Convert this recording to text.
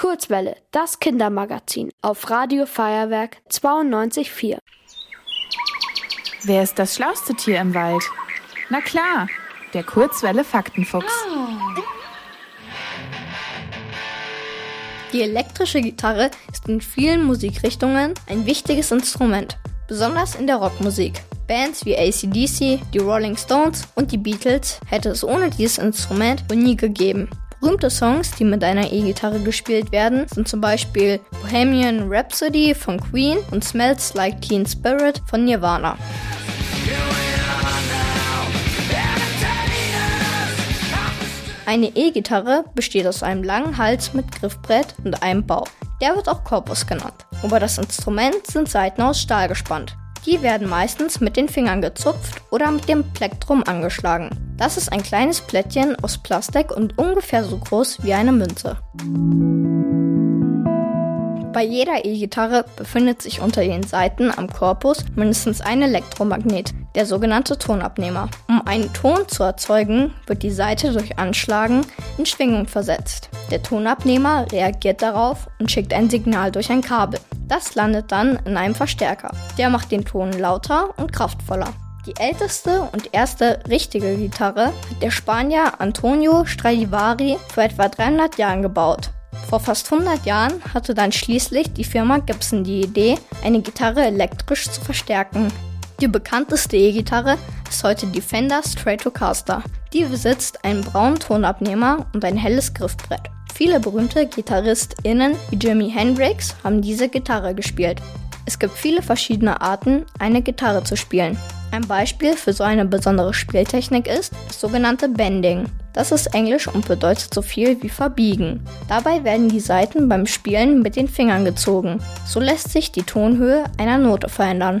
Kurzwelle, das Kindermagazin auf Radio Feuerwerk 92.4. Wer ist das schlauste Tier im Wald? Na klar, der Kurzwelle Faktenfuchs. Die elektrische Gitarre ist in vielen Musikrichtungen ein wichtiges Instrument, besonders in der Rockmusik. Bands wie ACDC, die Rolling Stones und die Beatles hätte es ohne dieses Instrument wohl nie gegeben. Berühmte Songs, die mit einer E-Gitarre gespielt werden, sind zum Beispiel Bohemian Rhapsody von Queen und Smells Like Teen Spirit von Nirvana. Eine E-Gitarre besteht aus einem langen Hals mit Griffbrett und einem Bau. Der wird auch Korpus genannt. Über das Instrument sind Saiten aus Stahl gespannt. Die werden meistens mit den Fingern gezupft oder mit dem Plektrum angeschlagen. Das ist ein kleines Plättchen aus Plastik und ungefähr so groß wie eine Münze. Bei jeder E-Gitarre befindet sich unter den Saiten am Korpus mindestens ein Elektromagnet, der sogenannte Tonabnehmer. Um einen Ton zu erzeugen, wird die Saite durch Anschlagen in Schwingung versetzt. Der Tonabnehmer reagiert darauf und schickt ein Signal durch ein Kabel. Das landet dann in einem Verstärker. Der macht den Ton lauter und kraftvoller. Die älteste und erste richtige Gitarre hat der Spanier Antonio Stradivari vor etwa 300 Jahren gebaut. Vor fast 100 Jahren hatte dann schließlich die Firma Gibson die Idee, eine Gitarre elektrisch zu verstärken. Die bekannteste E-Gitarre ist heute die Fender Stratocaster. Die besitzt einen braunen Tonabnehmer und ein helles Griffbrett. Viele berühmte GitarristInnen wie Jimi Hendrix haben diese Gitarre gespielt. Es gibt viele verschiedene Arten, eine Gitarre zu spielen. Ein Beispiel für so eine besondere Spieltechnik ist das sogenannte Bending. Das ist Englisch und bedeutet so viel wie verbiegen. Dabei werden die Saiten beim Spielen mit den Fingern gezogen. So lässt sich die Tonhöhe einer Note verändern.